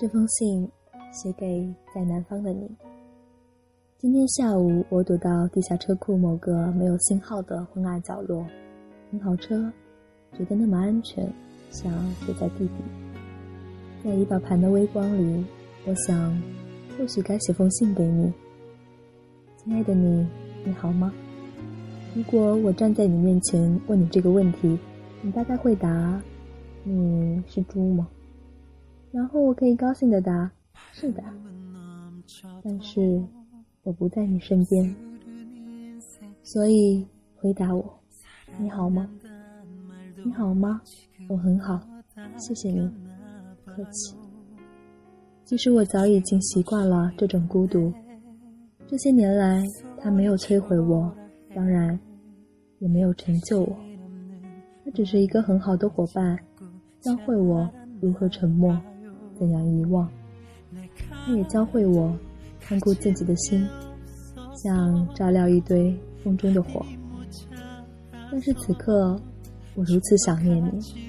这封信写给在南方的你。今天下午，我躲到地下车库某个没有信号的昏暗角落，停好车，觉得那么安全，想躲在地底。在仪表盘的微光里，我想，或许该写封信给你，亲爱的你，你好吗？如果我站在你面前问你这个问题，你大概会答：“你是猪吗？”然后我可以高兴的答：“是的。”但是我不在你身边，所以回答我：“你好吗？你好吗？我很好，谢谢你，客气。”其实我早已经习惯了这种孤独，这些年来，它没有摧毁我，当然也没有成就我。它只是一个很好的伙伴，教会我如何沉默。怎样遗忘？他也教会我看顾自己的心，像照料一堆风中的火。但是此刻，我如此想念你。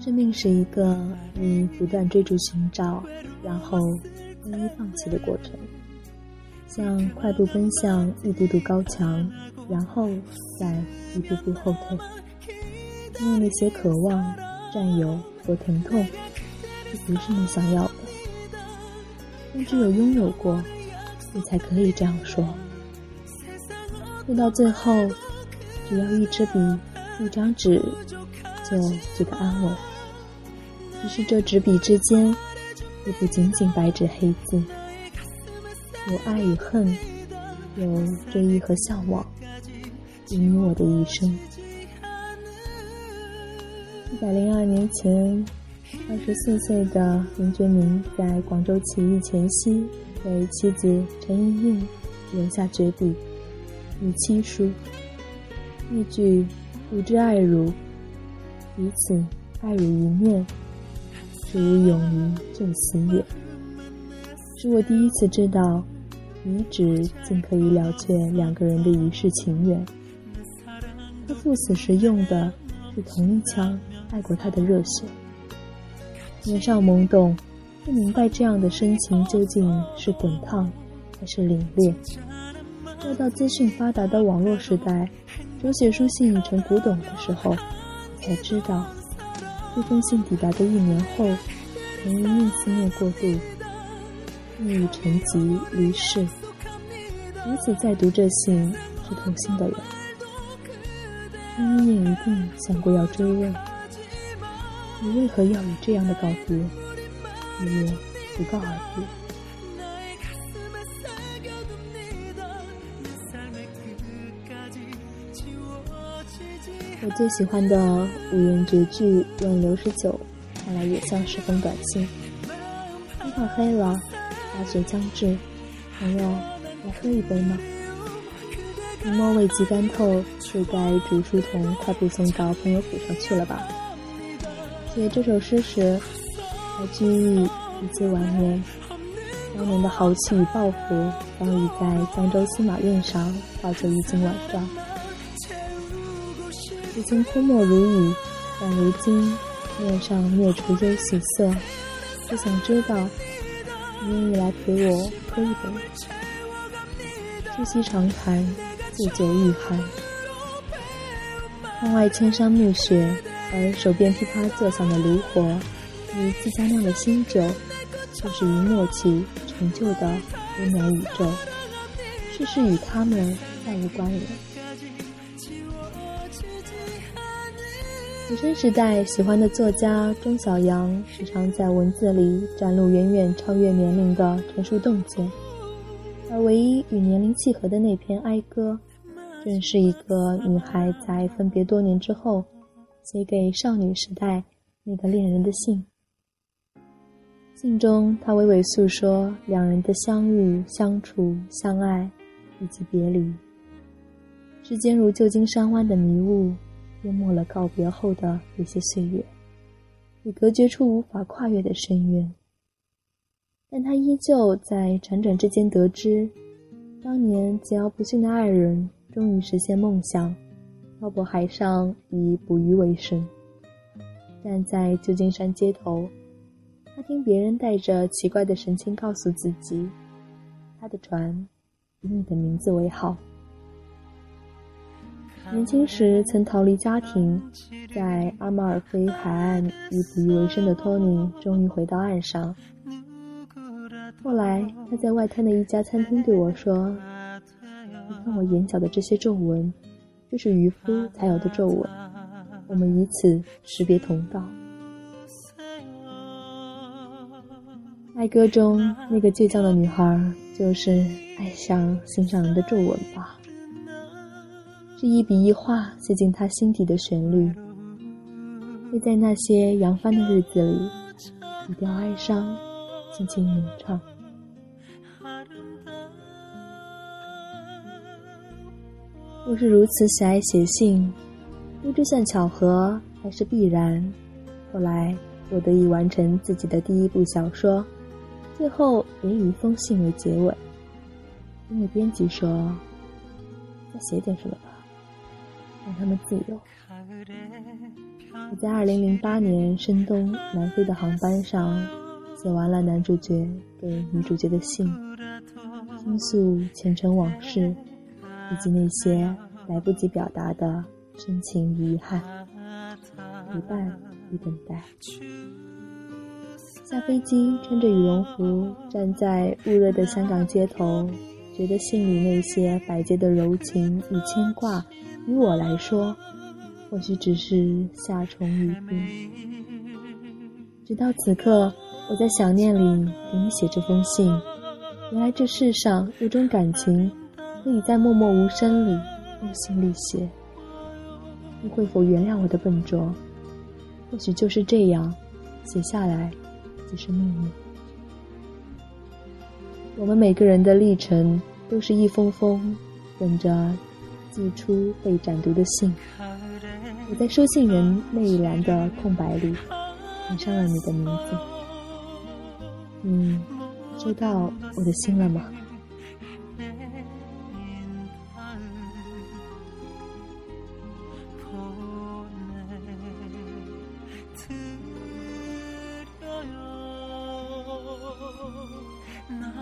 生命是一个你不断追逐寻找，然后一一放弃的过程，像快步奔向一堵堵高墙，然后再一步步后退，因为那些渴望。占有和疼痛，这不是你想要的。但只有拥有过，你才可以这样说。说到最后，只要一支笔、一张纸，就觉得安稳。只是这纸笔之间，也不仅仅白纸黑字，有爱与恨，有追忆和向往，有你我的一生。一百零二年前，二十四岁的林觉民在广州起义前夕，为妻子陈莹莹留下绝笔《与妻书》，一句“吾之爱汝，彼此爱汝一面，是吾永于就死也”，是我第一次知道，遗纸竟可以了却两个人的一世情缘。他赴死时用的是同一枪。爱过他的热血，年少懵懂，不明白这样的深情究竟是滚烫还是凛冽。要到资讯发达的网络时代，手写书信已成古董的时候，才知道，这封信抵达的一年后，陈莹莹思念过度，抑郁成疾离世。如此再读这信是同心的人，陈莹莹一定想过要追问。你为何要以这样的告别，与我不告而别？我最喜欢的五言绝句，用刘十九，看来也像是封短信。天快黑了，大雪将至，朋友，来喝一杯吗？柠檬未及干透，就该竹书童快步送到朋友府上去了吧？写这首诗时，还居易已经晚年。当年的豪气与抱负，早已在江州司马院上化作一襟晚装。已经泼墨如雨，但如今面上灭除忧喜色。只想知道，你愿意来陪我喝一杯？促膝长谈，借酒御寒。窗外千山暮雪。而手边噼啪作响的炉火，与自家酿的新酒，就是一默契成就的温暖宇宙。世事与他们再无关联。学生时代喜欢的作家钟晓阳，时常在文字里展露远远超越年龄的成熟洞见，而唯一与年龄契合的那篇哀歌，正是一个女孩在分别多年之后。写给少女时代那个恋人的信。信中，他娓娓诉说两人的相遇、相处、相爱，以及别离。时间如旧金山湾的迷雾，淹没了告别后的有些岁月，也隔绝出无法跨越的深渊。但他依旧在辗转之间得知，当年桀骜不驯的爱人终于实现梦想。漂泊海上以捕鱼为生，站在旧金山街头，他听别人带着奇怪的神情告诉自己，他的船以你的名字为号。年轻时曾逃离家庭，在阿马尔菲海岸以捕鱼为生的托尼终于回到岸上。后来，他在外滩的一家餐厅对我说：“你看我眼角的这些皱纹，这是渔夫才有的皱纹。我们以此识别同道。”爱歌中那个倔强的女孩，就是爱上心上人的皱纹吧。是一笔一画写进他心底的旋律，会在那些扬帆的日子里，笔调哀伤，轻轻吟唱。若是如此喜爱写信，不知算巧合还是必然。后来我得以完成自己的第一部小说，最后也以一封信为结尾，因为编辑说：“再写点什么吧。”让他们自由。我在二零零八年深冬南飞的航班上，写完了男主角给女主角的信，倾诉前尘往事，以及那些来不及表达的深情与遗憾，陪伴与等待。下飞机，穿着羽绒服，站在雾热的香港街头，觉得信里那些百结的柔情与牵挂。于我来说，或许只是夏虫语冰。直到此刻，我在想念里给你写这封信。原来这世上有种感情，可以在默默无声里用心力写。你会否原谅我的笨拙？或许就是这样，写下来即是秘密。我们每个人的历程，都是一封封等着。寄出被斩读的信，我在收信人那一栏的空白里填上了你的名字。你收到我的信了吗？No.